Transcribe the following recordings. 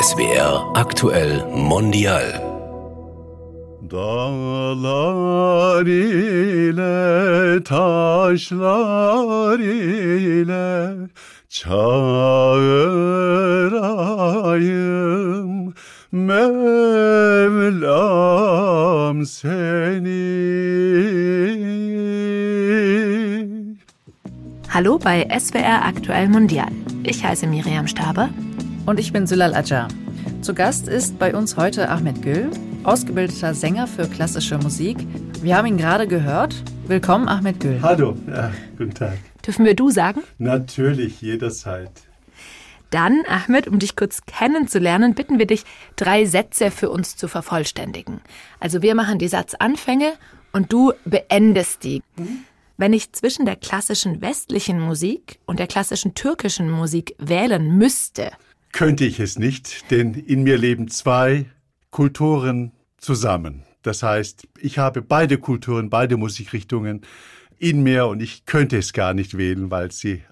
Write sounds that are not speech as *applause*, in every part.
SWR aktuell mondial. Dağlar ile taşlar ile çağırayım Mevlam seni. Hallo bei SWR Aktuell Mondial. Ich heiße Miriam Staber. Und ich bin Sülal Ajar. Zu Gast ist bei uns heute Ahmed Gül, ausgebildeter Sänger für klassische Musik. Wir haben ihn gerade gehört. Willkommen, Ahmed Gül. Hallo, ja, guten Tag. Dürfen wir du sagen? Natürlich, jederzeit. Dann, Ahmed, um dich kurz kennenzulernen, bitten wir dich, drei Sätze für uns zu vervollständigen. Also wir machen die Satzanfänge und du beendest die. Mhm. Wenn ich zwischen der klassischen westlichen Musik und der klassischen türkischen Musik wählen müsste, könnte ich es nicht, denn in mir leben zwei Kulturen zusammen. Das heißt, ich habe beide Kulturen, beide Musikrichtungen in mir und ich könnte es gar nicht wählen, weil sie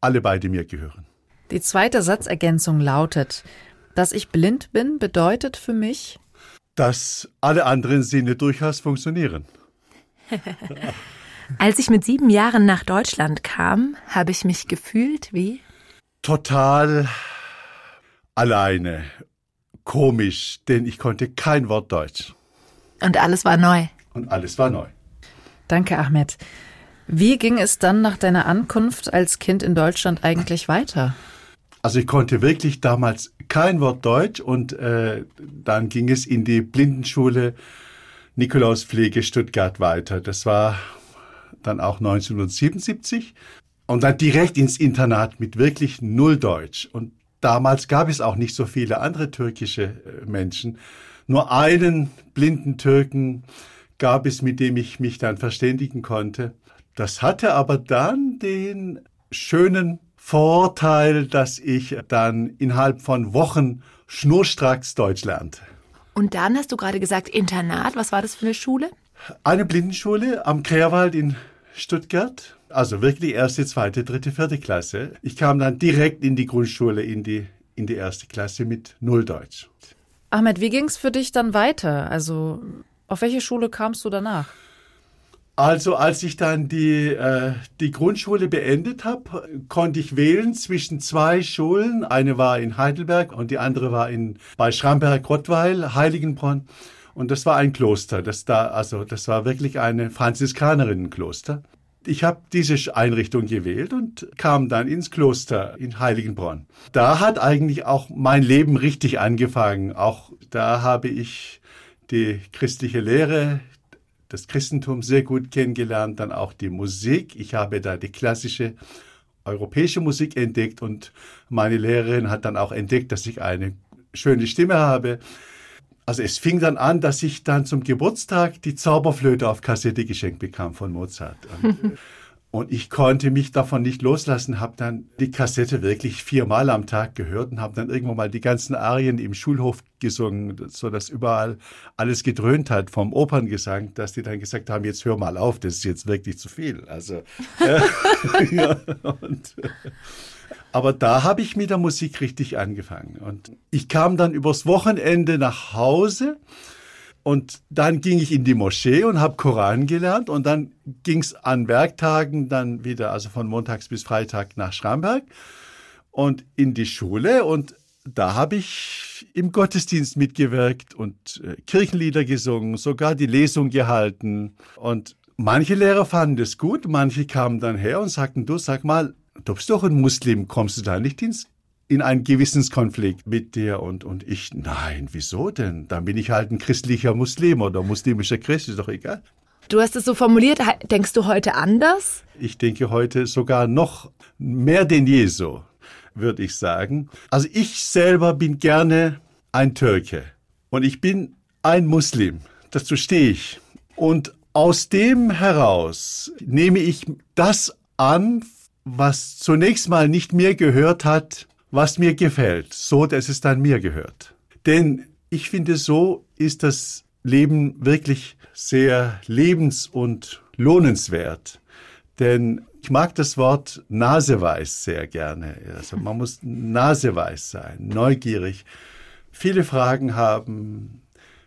alle beide mir gehören. Die zweite Satzergänzung lautet, dass ich blind bin, bedeutet für mich, dass alle anderen Sinne durchaus funktionieren. *laughs* Als ich mit sieben Jahren nach Deutschland kam, habe ich mich gefühlt wie? Total alleine. Komisch, denn ich konnte kein Wort Deutsch. Und alles war neu. Und alles war neu. Danke, Ahmed. Wie ging es dann nach deiner Ankunft als Kind in Deutschland eigentlich weiter? Also ich konnte wirklich damals kein Wort Deutsch und äh, dann ging es in die Blindenschule Nikolauspflege Stuttgart weiter. Das war dann auch 1977 und dann direkt ins Internat mit wirklich null Deutsch. Und Damals gab es auch nicht so viele andere türkische äh, Menschen. Nur einen blinden Türken gab es, mit dem ich mich dann verständigen konnte. Das hatte aber dann den schönen Vorteil, dass ich dann innerhalb von Wochen schnurstracks Deutsch lernte. Und dann hast du gerade gesagt Internat. Was war das für eine Schule? Eine Blindenschule am Kreerwald in Stuttgart. Also wirklich erste, zweite, dritte, vierte Klasse. Ich kam dann direkt in die Grundschule, in die, in die erste Klasse mit Null Deutsch. Ahmed, wie ging es für dich dann weiter? Also auf welche Schule kamst du danach? Also als ich dann die, äh, die Grundschule beendet habe, konnte ich wählen zwischen zwei Schulen. Eine war in Heidelberg und die andere war in, bei Schramberg-Rottweil, Heiligenbronn. Und das war ein Kloster. Das, da, also, das war wirklich eine Franziskanerinnenkloster. Ich habe diese Einrichtung gewählt und kam dann ins Kloster in Heiligenbronn. Da hat eigentlich auch mein Leben richtig angefangen. Auch da habe ich die christliche Lehre, das Christentum sehr gut kennengelernt, dann auch die Musik. Ich habe da die klassische europäische Musik entdeckt und meine Lehrerin hat dann auch entdeckt, dass ich eine schöne Stimme habe. Also es fing dann an, dass ich dann zum Geburtstag die Zauberflöte auf Kassette geschenkt bekam von Mozart. Und, *laughs* und ich konnte mich davon nicht loslassen, habe dann die Kassette wirklich viermal am Tag gehört und habe dann irgendwann mal die ganzen Arien im Schulhof gesungen, so dass überall alles gedröhnt hat vom Operngesang, dass die dann gesagt haben, jetzt hör mal auf, das ist jetzt wirklich zu viel. Also *laughs* äh, *laughs* ja, und, äh, aber da habe ich mit der Musik richtig angefangen. Und ich kam dann übers Wochenende nach Hause und dann ging ich in die Moschee und habe Koran gelernt. Und dann ging es an Werktagen dann wieder, also von Montags bis Freitag nach Schramberg und in die Schule. Und da habe ich im Gottesdienst mitgewirkt und äh, Kirchenlieder gesungen, sogar die Lesung gehalten. Und manche Lehrer fanden es gut, manche kamen dann her und sagten, du sag mal, du bist doch ein Muslim, kommst du da nicht ins, in einen Gewissenskonflikt mit dir? Und, und ich, nein, wieso denn? Dann bin ich halt ein christlicher Muslim oder muslimischer Christ, ist doch egal. Du hast es so formuliert, denkst du heute anders? Ich denke heute sogar noch mehr denn je so, würde ich sagen. Also ich selber bin gerne ein Türke und ich bin ein Muslim. Dazu stehe ich. Und aus dem heraus nehme ich das an, was zunächst mal nicht mir gehört hat, was mir gefällt, so dass es dann mir gehört. Denn ich finde, so ist das Leben wirklich sehr lebens- und lohnenswert. Denn Ich mag das Wort naseweiß sehr gerne. Also man muss naseweiß sein, neugierig, viele Fragen haben,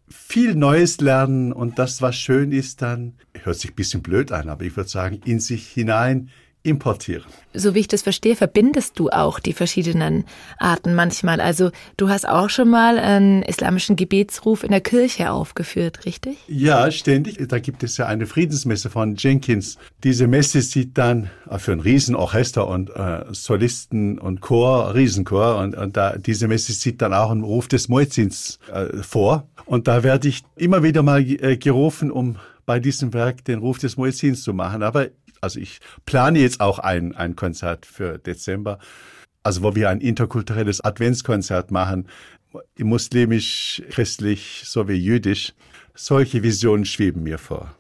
viel Neues lernen und das, was schön ist, dann, hört sich ein bisschen blöd an, aber ich würde sagen, in sich hinein importieren. So wie ich das verstehe, verbindest du auch die verschiedenen Arten manchmal. Also du hast auch schon mal einen islamischen Gebetsruf in der Kirche aufgeführt, richtig? Ja, ständig. Da gibt es ja eine Friedensmesse von Jenkins. Diese Messe sieht dann äh, für ein Riesenorchester und äh, Solisten und Chor, Riesenchor und, und da, diese Messe sieht dann auch einen Ruf des Muezzins äh, vor. Und da werde ich immer wieder mal äh, gerufen, um bei diesem Werk den Ruf des Muezzins zu machen. Aber also ich plane jetzt auch ein, ein Konzert für Dezember, also wo wir ein interkulturelles Adventskonzert machen, muslimisch, christlich sowie jüdisch. Solche Visionen schweben mir vor.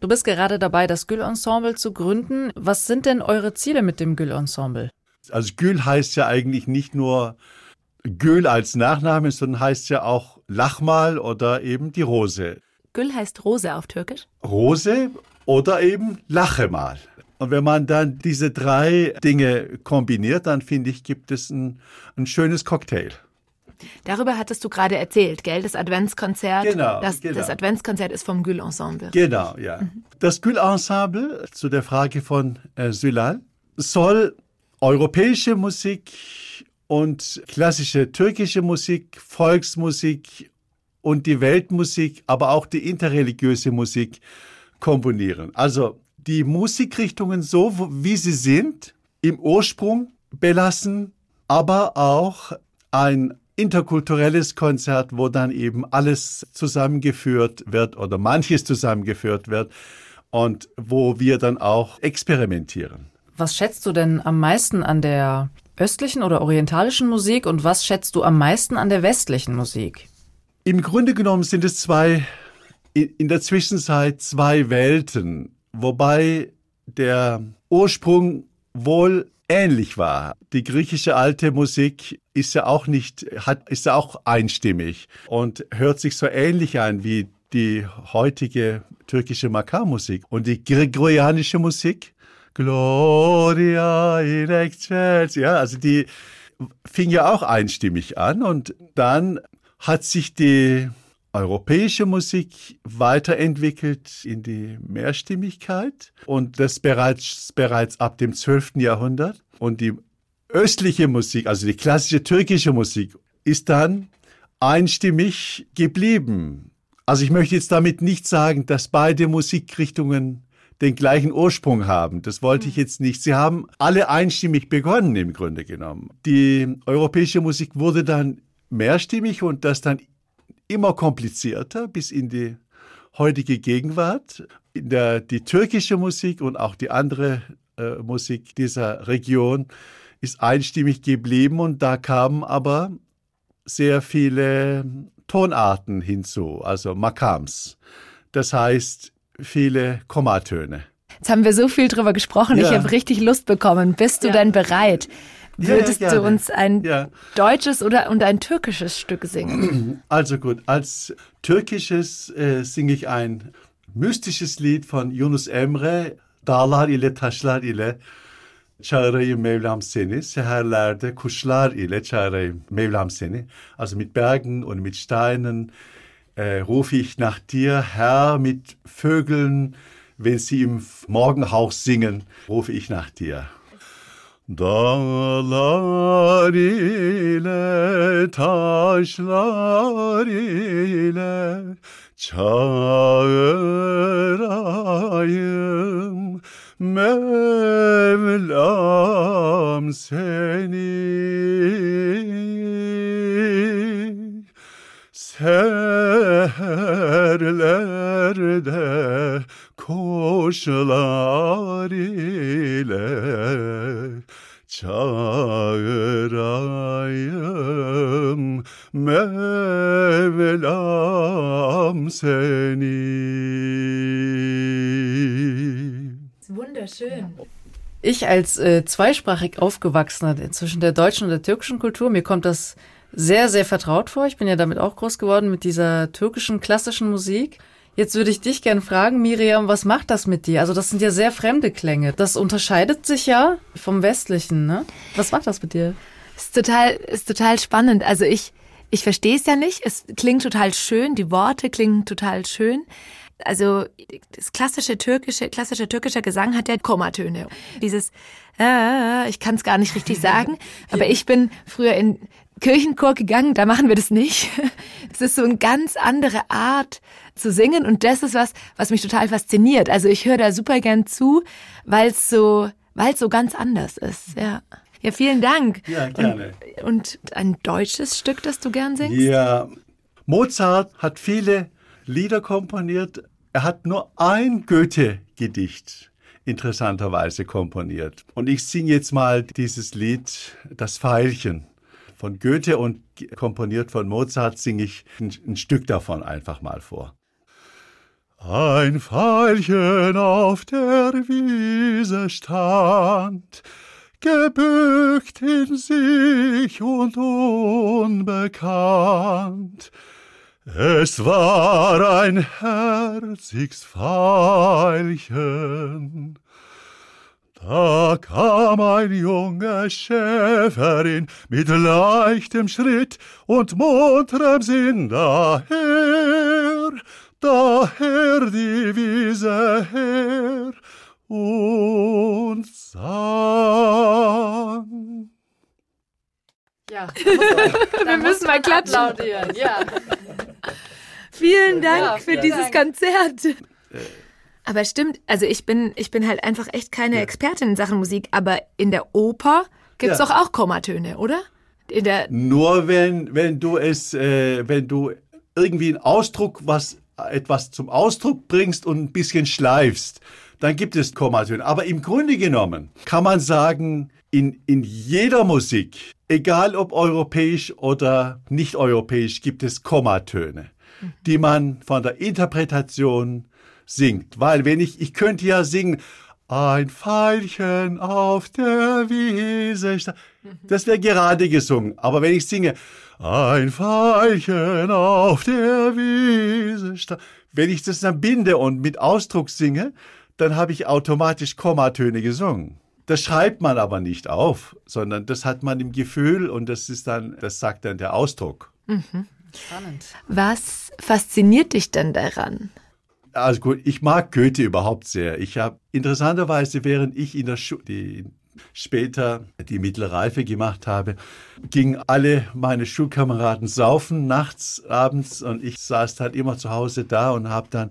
Du bist gerade dabei, das Gül-Ensemble zu gründen. Was sind denn eure Ziele mit dem Gül-Ensemble? Also Gül heißt ja eigentlich nicht nur Gül als Nachname, sondern heißt ja auch Lachmal oder eben die Rose. Gül heißt Rose auf Türkisch? Rose oder eben lache mal. Und wenn man dann diese drei Dinge kombiniert, dann finde ich, gibt es ein, ein schönes Cocktail. Darüber hattest du gerade erzählt, gell? Das Adventskonzert. Genau, Das, genau. das Adventskonzert ist vom Gül-Ensemble. Genau, ja. Das Gül-Ensemble, zu der Frage von äh, Sülal, soll europäische Musik und klassische türkische Musik, Volksmusik und die Weltmusik, aber auch die interreligiöse Musik komponieren. Also die Musikrichtungen so, wie sie sind, im Ursprung belassen, aber auch ein interkulturelles Konzert, wo dann eben alles zusammengeführt wird oder manches zusammengeführt wird und wo wir dann auch experimentieren. Was schätzt du denn am meisten an der östlichen oder orientalischen Musik und was schätzt du am meisten an der westlichen Musik? Im Grunde genommen sind es zwei, in der Zwischenzeit zwei Welten, wobei der Ursprung wohl ähnlich war. Die griechische alte Musik ist ja auch nicht, hat, ist ja auch einstimmig und hört sich so ähnlich an wie die heutige türkische Makarmusik. Und die gregorianische Musik, Gloria in excelsis, ja, also die fing ja auch einstimmig an und dann hat sich die europäische Musik weiterentwickelt in die Mehrstimmigkeit und das bereits, bereits ab dem 12. Jahrhundert. Und die östliche Musik, also die klassische türkische Musik, ist dann einstimmig geblieben. Also ich möchte jetzt damit nicht sagen, dass beide Musikrichtungen den gleichen Ursprung haben. Das wollte ich jetzt nicht. Sie haben alle einstimmig begonnen im Grunde genommen. Die europäische Musik wurde dann mehrstimmig und das dann immer komplizierter bis in die heutige Gegenwart. In der, die türkische Musik und auch die andere äh, Musik dieser Region ist einstimmig geblieben und da kamen aber sehr viele Tonarten hinzu, also Makams. Das heißt, viele Kommatöne. Jetzt haben wir so viel drüber gesprochen. Ich Ja. habe richtig Lust bekommen. Bist du Ja. denn bereit? Ja, Würdest ja, du gerne. uns ein Ja. deutsches oder und ein türkisches Stück singen? *clears throat* Also gut, als türkisches äh, singe ich ein mystisches Lied von Yunus Emre, Dağlar ile taşlar ile çağırayım Mevlam seni, seherlerde kuşlar ile çağırayım Mevlam seni. Also mit Bergen und mit Steinen äh, rufe ich nach dir, Herr, mit Vögeln, wenn sie im Morgenhauch singen, rufe ich nach dir. Dağlar ile taşlar ile çağırayım Mevlam seni. Serlerde koşular ile çağırayım Mevlam seni. Wunderschön. Ich als äh, zweisprachig aufgewachsener zwischen der deutschen und der türkischen Kultur, mir kommt das sehr, sehr vertraut vor. Ich bin ja damit auch groß geworden mit dieser türkischen klassischen Musik. Jetzt würde ich dich gern fragen, Miriam, was macht das mit dir? Also das sind ja sehr fremde Klänge. Das unterscheidet sich ja vom Westlichen, ne? Was macht das mit dir? Ist total, ist total spannend. Also ich, ich verstehe es ja nicht. Es klingt total schön. Die Worte klingen total schön. Also das klassische türkische, klassischer türkischer Gesang hat ja Kommatöne. Dieses, äh, ich kann es gar nicht richtig *laughs* sagen, aber ich bin früher in Kirchenchor gegangen, da machen wir das nicht. *laughs* Es ist so eine ganz andere Art zu singen und das ist was, was mich total fasziniert. Also ich höre da super gern zu, weil es so, weil es so ganz anders ist. Ja. Ja, vielen Dank. Ja, gerne. Und, und ein deutsches Stück, das du gern singst? Ja, Mozart hat viele Lieder komponiert. Er hat nur ein Goethe-Gedicht interessanterweise komponiert. Und ich singe jetzt mal dieses Lied, Das Pfeilchen von Goethe und komponiert von Mozart, singe ich ein, ein Stück davon einfach mal vor. Ein Pfeilchen auf der Wiese stand, gebückt in sich und unbekannt. Es war ein herziges Pfeilchen. Da kam ein junger Schäferin mit leichtem Schritt und munterem Sinn daher, daher die Wiese her und sang. Ja, *laughs* Wir müssen mal klatschen. applaudieren. Ja. *laughs* Vielen Dank Ja, für vielen dieses Dank. Konzert. Aber stimmt, also ich bin, ich bin halt einfach echt keine Expertin in Sachen Musik, aber in der Oper gibt's Ja. doch auch Kommatöne, oder? In der, Nur wenn, wenn du es, äh, wenn du irgendwie einen Ausdruck, was etwas zum Ausdruck bringst und ein bisschen schleifst, dann gibt es Kommatöne. Aber im Grunde genommen kann man sagen, in, in jeder Musik, egal ob europäisch oder nicht europäisch, gibt es Kommatöne, die man von der Interpretation singt. Weil wenn ich, ich könnte ja singen, ein Pfeilchen auf der Wiese. sta- Das wäre gerade gesungen. Aber wenn ich singe, ein Pfeilchen auf der Wiese. Wenn ich das dann binde und mit Ausdruck singe, dann habe ich automatisch Kommatöne gesungen. Das schreibt man aber nicht auf, sondern das hat man im Gefühl und das ist dann, das sagt dann der Ausdruck. Spannend. was fasziniert dich denn daran? Also gut, ich mag Goethe überhaupt sehr. Ich habe interessanterweise, während ich in der Schule später die mittlere Reife gemacht habe, gingen alle meine Schulkameraden saufen nachts, abends und ich saß halt immer zu Hause da und habe dann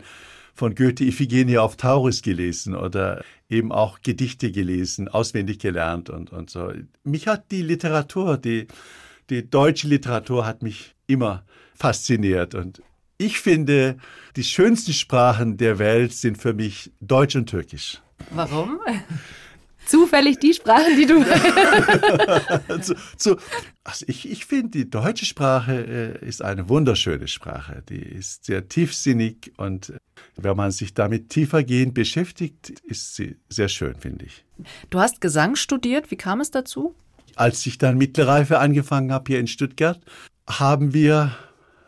von Goethe Iphigenie auf Tauris gelesen oder eben auch Gedichte gelesen, auswendig gelernt und, und so. Mich hat die Literatur, die, die deutsche Literatur hat mich immer fasziniert und ich finde, die schönsten Sprachen der Welt sind für mich Deutsch und Türkisch. Warum? *laughs* Zufällig die Sprachen, die du. *laughs* zu, zu, also ich, ich finde, die deutsche Sprache äh, ist eine wunderschöne Sprache. Die ist sehr tiefsinnig und äh, wenn man sich damit tiefergehend beschäftigt, ist sie sehr schön, finde ich. Du hast Gesang studiert. Wie kam es dazu? Als ich dann mittlere Reife angefangen habe hier in Stuttgart, haben wir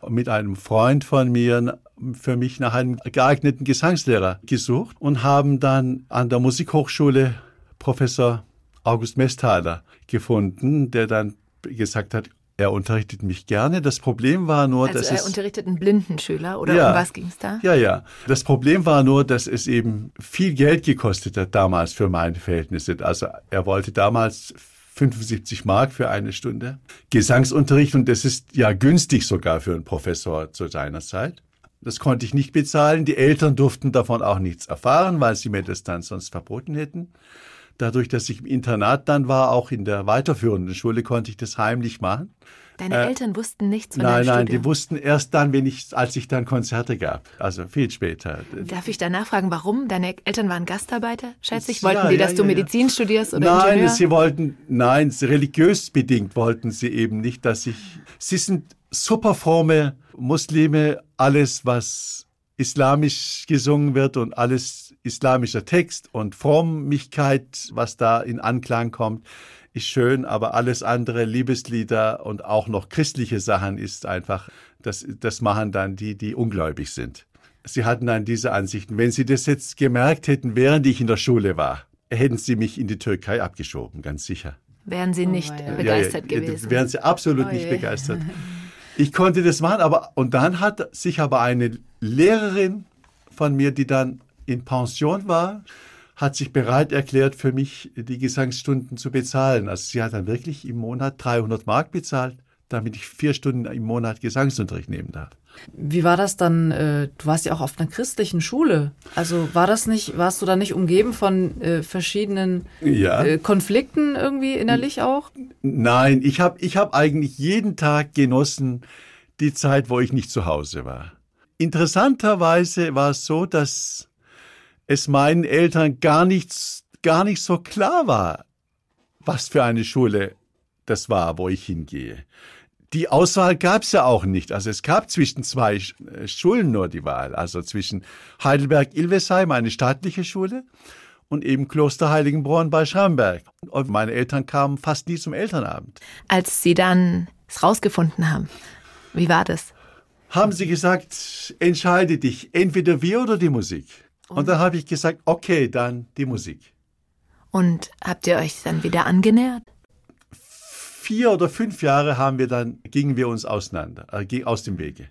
mit einem Freund von mir für mich nach einem geeigneten Gesangslehrer gesucht und haben dann an der Musikhochschule Professor August Mesthaler gefunden, der dann gesagt hat, er unterrichtet mich gerne. Das Problem war nur, Also dass er es unterrichtet einen Blindenschüler oder Ja. um was ging's da? ja, ja. Das Problem war nur, dass es eben viel Geld gekostet hat damals für meine Verhältnisse. Also er wollte damals 75 Mark für eine Stunde Gesangsunterricht und das ist ja günstig sogar für einen Professor zu seiner Zeit. Das konnte ich nicht bezahlen. Die Eltern durften davon auch nichts erfahren, weil sie mir das dann sonst verboten hätten. Dadurch, dass ich im Internat dann war, auch in der weiterführenden Schule, konnte ich das heimlich machen. Deine Äh, Eltern wussten nichts von Nein, nein, Studium. die wussten erst dann, wenn ich, als ich dann Konzerte gab. Also viel später. Darf ich danach fragen, warum? Deine Eltern waren Gastarbeiter, schätze ich. Ja, Wollten die, ja, dass du ja, ja. Medizin studierst oder Nein, Ingenieur? sie wollten, nein, religiös bedingt wollten sie eben nicht, dass ich, sie sind super fromme Muslime, alles, was islamisch gesungen wird und alles islamischer Text und Frömmigkeit, was da in Anklang kommt, ist schön, aber alles andere, Liebeslieder und auch noch christliche Sachen ist einfach, das, das machen dann die, die ungläubig sind. Sie hatten dann diese Ansichten. Wenn Sie das jetzt gemerkt hätten, während ich in der Schule war, hätten Sie mich in die Türkei abgeschoben, ganz sicher. Wären Sie nicht weia. begeistert Ja, ja, gewesen? Wären Sie absolut Oh nicht begeistert. *laughs* Ich konnte das machen, aber und dann hat sich aber eine Lehrerin von mir, die dann in Pension war, hat sich bereit erklärt, für mich die Gesangsstunden zu bezahlen. Also sie hat dann wirklich im Monat 300 Mark bezahlt, damit ich vier Stunden im Monat Gesangsunterricht nehmen darf. Wie war das dann? äh, Du warst ja auch auf einer christlichen Schule. Also war das nicht, warst du da nicht umgeben von äh, verschiedenen Ja. äh, Konflikten irgendwie innerlich auch? Nein, ich habe ich hab eigentlich jeden Tag genossen die Zeit, wo ich nicht zu Hause war. Interessanterweise war es so, dass es meinen Eltern gar nichts, gar nicht so klar war, was für eine Schule das war, wo ich hingehe. Die Auswahl gab es ja auch nicht. Also es gab zwischen zwei äh, Schulen nur die Wahl. Also zwischen Heidelberg-Ilvesheim, eine staatliche Schule, und eben Kloster Heiligenbronn bei Schramberg. Und meine Eltern kamen fast nie zum Elternabend. Als Sie dann es rausgefunden haben, wie war das? Haben sie gesagt, entscheide dich, entweder wir oder die Musik. Und dann habe ich gesagt, okay, dann die Musik. Und habt ihr euch dann wieder angenähert? Vier oder fünf Jahre haben wir dann, gingen wir uns auseinander, äh, aus dem Wege.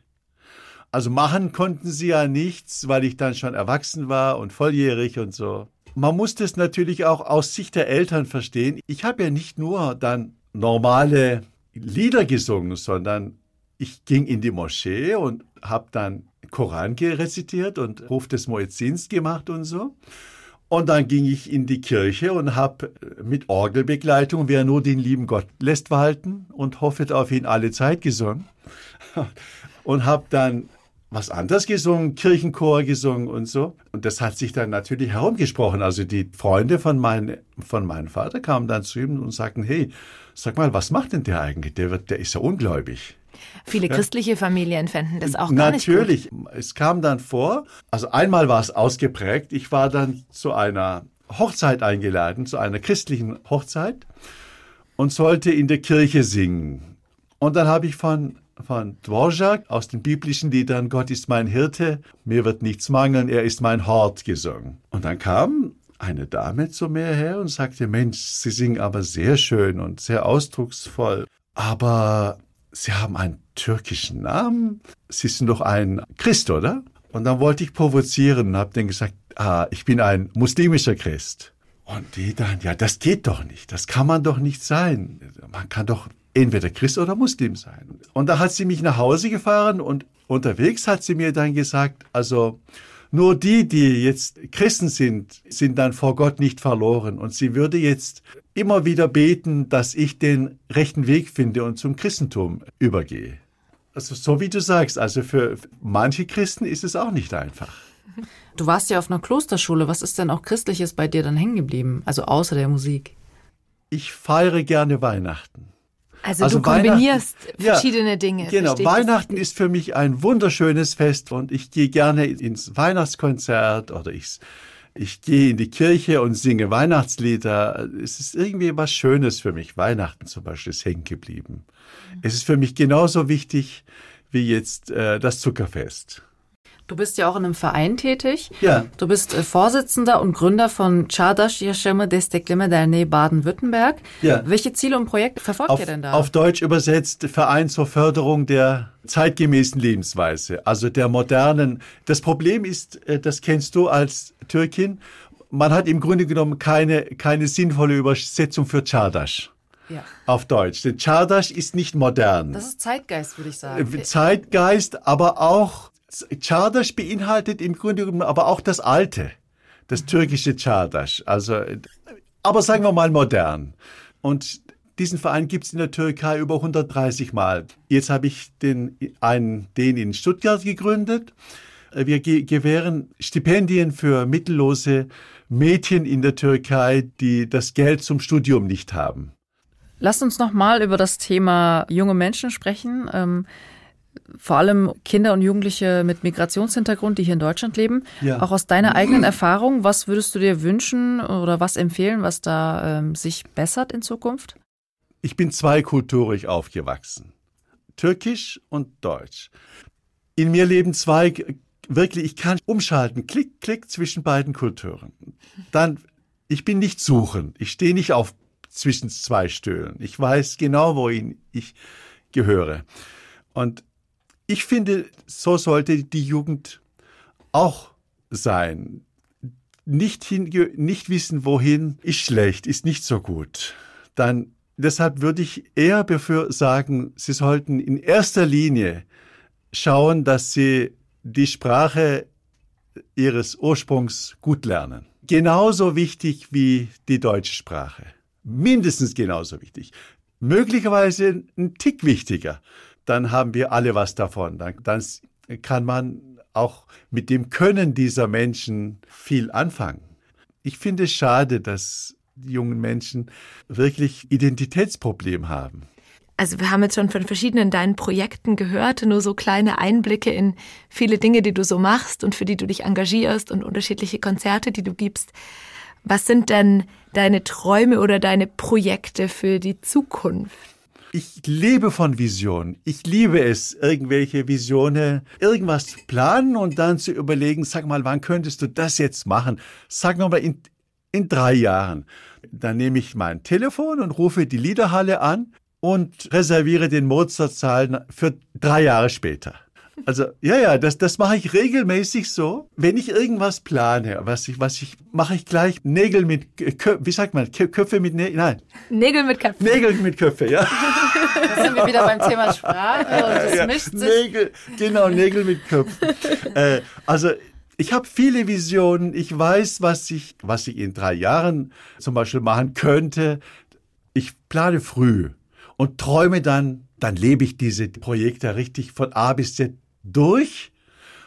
Also machen konnten sie ja nichts, weil ich dann schon erwachsen war und volljährig und so. Man muss das natürlich auch aus Sicht der Eltern verstehen. Ich habe ja nicht nur dann normale Lieder gesungen, sondern ich ging in die Moschee und habe dann Koran rezitiert und Ruf des Muezzins gemacht und so. Und dann ging ich in die Kirche und habe mit Orgelbegleitung, wer nur den lieben Gott lässt walten und hoffet auf ihn alle Zeit gesungen. *laughs* Und habe dann was anderes gesungen, Kirchenchor gesungen und so. Und das hat sich dann natürlich herumgesprochen. Also die Freunde von, mein, von meinem Vater kamen dann zu ihm und sagten, hey, sag mal, was macht denn der eigentlich? Der, wird, der ist ja ungläubig. Viele christliche Familien fänden das auch gar nicht gut. Natürlich. Es kam dann vor, also einmal war es ausgeprägt. Ich war dann zu einer Hochzeit eingeladen, zu einer christlichen Hochzeit und sollte in der Kirche singen. Und dann habe ich von, von Dvorak aus den biblischen Liedern Gott ist mein Hirte, mir wird nichts mangeln, er ist mein Hort gesungen. Und dann kam eine Dame zu mir her und sagte, Mensch, Sie singen aber sehr schön und sehr ausdrucksvoll. Aber Sie haben einen türkischen Namen. Sie sind doch ein Christ, oder? Und dann wollte ich provozieren und habe dann gesagt, ah, ich bin ein muslimischer Christ. Und die dann, ja, das geht doch nicht. Das kann man doch nicht sein. Man kann doch entweder Christ oder Muslim sein. Und da hat sie mich nach Hause gefahren und unterwegs hat sie mir dann gesagt, also nur die, die jetzt Christen sind, sind dann vor Gott nicht verloren. Und sie würde jetzt immer wieder beten, dass ich den rechten Weg finde und zum Christentum übergehe. Also so wie du sagst, also für manche Christen ist es auch nicht einfach. Du warst ja auf einer Klosterschule. Was ist denn auch Christliches bei dir dann hängen geblieben? Also außer der Musik. Ich feiere gerne Weihnachten. Also, Also du kombinierst Weihnachten- ja, verschiedene Dinge. Genau, Weihnachten ist für mich ein wunderschönes Fest und ich gehe gerne ins Weihnachtskonzert oder ich, ich gehe in die Kirche und singe Weihnachtslieder. Es ist irgendwie was Schönes für mich. Weihnachten zum Beispiel ist hängen geblieben. Es ist für mich genauso wichtig wie jetzt äh, das Zuckerfest. Du bist ja auch in einem Verein tätig. Ja. Du bist äh, Vorsitzender und Gründer von Çağdaş Yaşamı Destekleme Derneği Baden-Württemberg. Ja. Welche Ziele und Projekte verfolgt Auf, ihr denn da? auf Deutsch übersetzt Verein zur Förderung der zeitgemäßen Lebensweise, also der modernen. Das Problem ist, äh, das kennst du als Türkin, man hat im Grunde genommen keine, keine sinnvolle Übersetzung für Çağdaş ja. auf Deutsch. Denn Çağdaş ist nicht modern. Das ist Zeitgeist, würde ich sagen. Äh, Zeitgeist, aber auch Çağdaş beinhaltet im Grunde genommen aber auch das Alte, das türkische Çağdaş. Also, aber sagen wir mal modern. Und diesen Verein gibt es in der Türkei über 130 Mal. Jetzt habe ich den, einen, den in Stuttgart gegründet. Wir ge gewähren Stipendien für mittellose Mädchen in der Türkei, die das Geld zum Studium nicht haben. Lass uns noch mal über das Thema junge Menschen sprechen. Ähm, vor allem Kinder und Jugendliche mit Migrationshintergrund, die hier in Deutschland leben. Ja. Auch aus deiner eigenen Erfahrung, was würdest du dir wünschen oder was empfehlen, was da ähm, sich bessert in Zukunft? Ich bin zweikulturig aufgewachsen. Türkisch und Deutsch. In mir leben zwei wirklich, ich kann umschalten, klick, klick zwischen beiden Kulturen. Dann, ich bin nicht suchen. Ich stehe nicht auf zwischen zwei Stühlen. Ich weiß genau, wohin ich gehöre. Und ich finde, so sollte die Jugend auch sein. Nicht, hinge nicht wissen, wohin, ist schlecht, ist nicht so gut. Dann, deshalb würde ich eher dafür sagen, Sie sollten in erster Linie schauen, dass Sie die Sprache Ihres Ursprungs gut lernen. Genauso wichtig wie die deutsche Sprache. Mindestens genauso wichtig. Möglicherweise ein Tick wichtiger. Dann haben wir alle was davon. Dann, dann kann man auch mit dem Können dieser Menschen viel anfangen. Ich finde es schade, dass die jungen Menschen wirklich Identitätsproblem haben. Also wir haben jetzt schon von verschiedenen deinen Projekten gehört, nur so kleine Einblicke in viele Dinge, die du so machst und für die du dich engagierst und unterschiedliche Konzerte, die du gibst. Was sind denn deine Träume oder deine Projekte für die Zukunft? Ich lebe von Visionen. Ich liebe es, irgendwelche Visionen, irgendwas zu planen und dann zu überlegen, sag mal, wann könntest du das jetzt machen? Sag mal in, in drei Jahren. Dann nehme ich mein Telefon und rufe die Liederhalle an und reserviere den Mozart-Saal für drei Jahre später. Also, ja, ja, das, das mache ich regelmäßig so. Wenn ich irgendwas plane, was ich, was ich, mache ich gleich Nägel mit, wie sagt man, Köpfe mit Nägeln, nein. Nägel mit Köpfe. Nägel mit Köpfe, ja. *laughs* Da sind wir wieder beim Thema Sprache und das ja, mischt sich. Nägel, genau, Nägel mit Köpfen. *laughs* äh, also, ich habe viele Visionen. Ich weiß, was ich, was ich in drei Jahren zum Beispiel machen könnte. Ich plane früh und träume dann, dann lebe ich diese Projekte richtig von A bis Z durch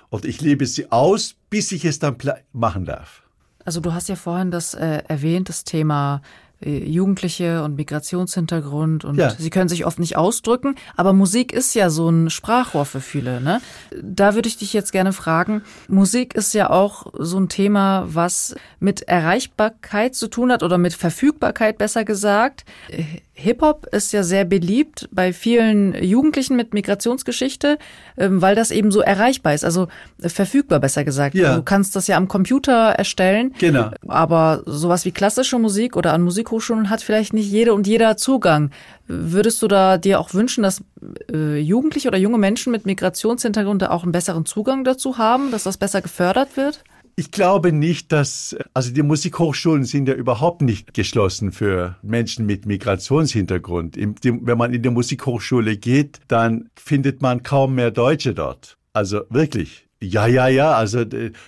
und ich lebe sie aus, bis ich es dann machen darf. Also du hast ja vorhin das äh, erwähnt, das Thema Jugendliche und Migrationshintergrund und ja. sie können sich oft nicht ausdrücken, aber Musik ist ja so ein Sprachrohr für viele. Ne? Da würde ich dich jetzt gerne fragen, Musik ist ja auch so ein Thema, was mit Erreichbarkeit zu tun hat oder mit Verfügbarkeit besser gesagt. Hip-Hop ist ja sehr beliebt bei vielen Jugendlichen mit Migrationsgeschichte, ähm, weil das eben so erreichbar ist, also verfügbar besser gesagt. Ja. Du kannst das ja am Computer erstellen. Genau. Aber sowas wie klassische Musik oder an Musikhochschulen hat vielleicht nicht jede und jeder Zugang. Würdest du da dir auch wünschen, dass äh, Jugendliche oder junge Menschen mit Migrationshintergrund auch einen besseren Zugang dazu haben, dass das besser gefördert wird? Ich glaube nicht, dass, also die Musikhochschulen sind ja überhaupt nicht geschlossen für Menschen mit Migrationshintergrund. Wenn man in die Musikhochschule geht, dann findet man kaum mehr Deutsche dort. Also wirklich. Ja, ja, ja, also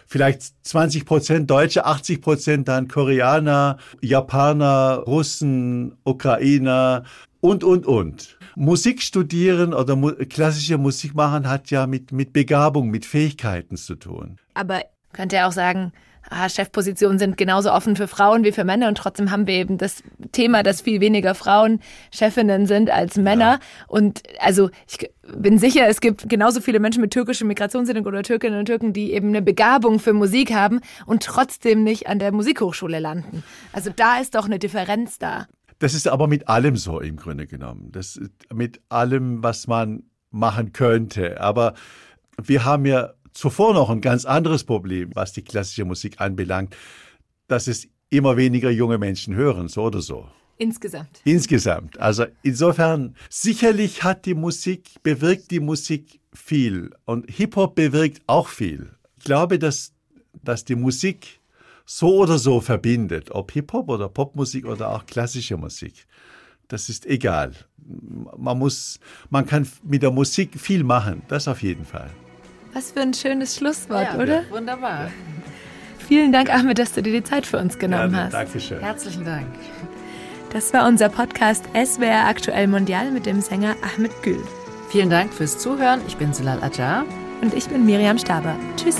vielleicht 20 Prozent Deutsche, 80 Prozent dann Koreaner, Japaner, Russen, Ukrainer und, und, und. Musik studieren oder klassische Musik machen hat ja mit, mit Begabung, mit Fähigkeiten zu tun. Aber könnte ja auch sagen, ah, Chefpositionen sind genauso offen für Frauen wie für Männer und trotzdem haben wir eben das Thema, dass viel weniger Frauen Chefinnen sind als Männer. Ja. Und also ich bin sicher, es gibt genauso viele Menschen mit türkischem Migrationshintergrund oder Türkinnen und Türken, die eben eine Begabung für Musik haben und trotzdem nicht an der Musikhochschule landen. Also da ist doch eine Differenz da. Das ist aber mit allem so im Grunde genommen. Das mit allem, was man machen könnte. Aber wir haben ja zuvor noch ein ganz anderes Problem, was die klassische Musik anbelangt, dass es immer weniger junge Menschen hören, so oder so. Insgesamt. Insgesamt. Also insofern, sicherlich hat die Musik, bewirkt die Musik viel und Hip-Hop bewirkt auch viel. Ich glaube, dass, dass die Musik so oder so verbindet, ob Hip-Hop oder Popmusik oder auch klassische Musik. Das ist egal. Man muss, man kann mit der Musik viel machen, das auf jeden Fall. Was für ein schönes Schlusswort, ja, oder? Wunderbar. Vielen Dank, Ahmed, dass du dir die Zeit für uns genommen ja, hast. Dankeschön. Herzlichen Dank. Das war unser Podcast SWR Aktuell Mondial mit dem Sänger Ahmed Gül. Vielen Dank fürs Zuhören. Ich bin Silal Ajar. Und ich bin Miriam Staber. Tschüss.